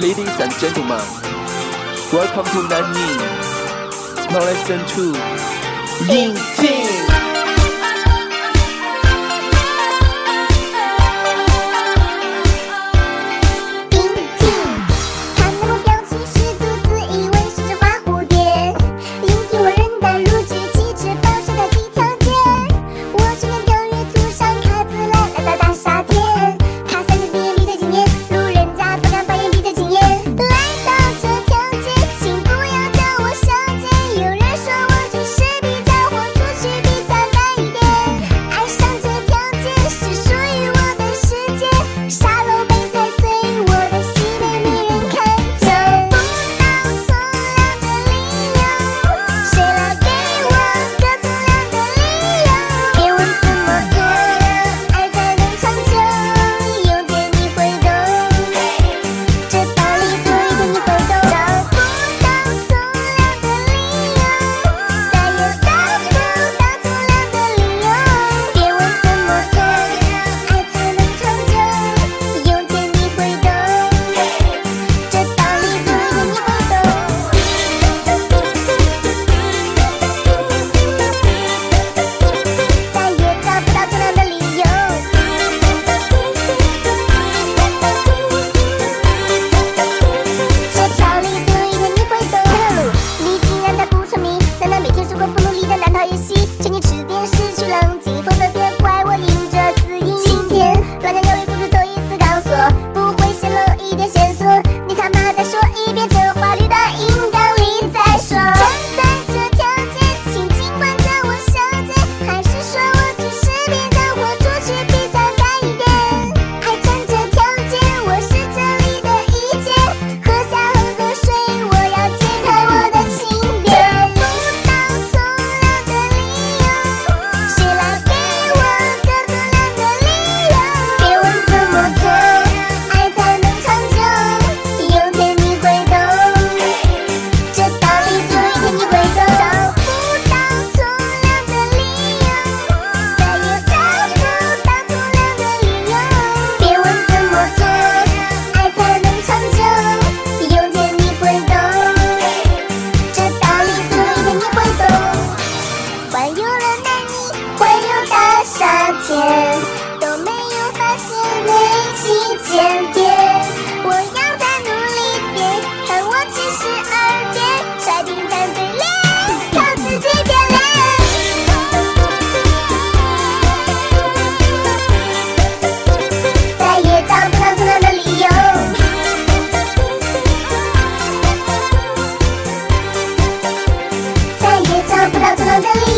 Ladies and gentlemen, welcome to Nanning. Now listen to Ying Ting. 千遍。我要再努力点，看我七十二变，甩平蛋嘴脸，靠自己变脸。再也找不到困难的理由，再也找不到困难的理。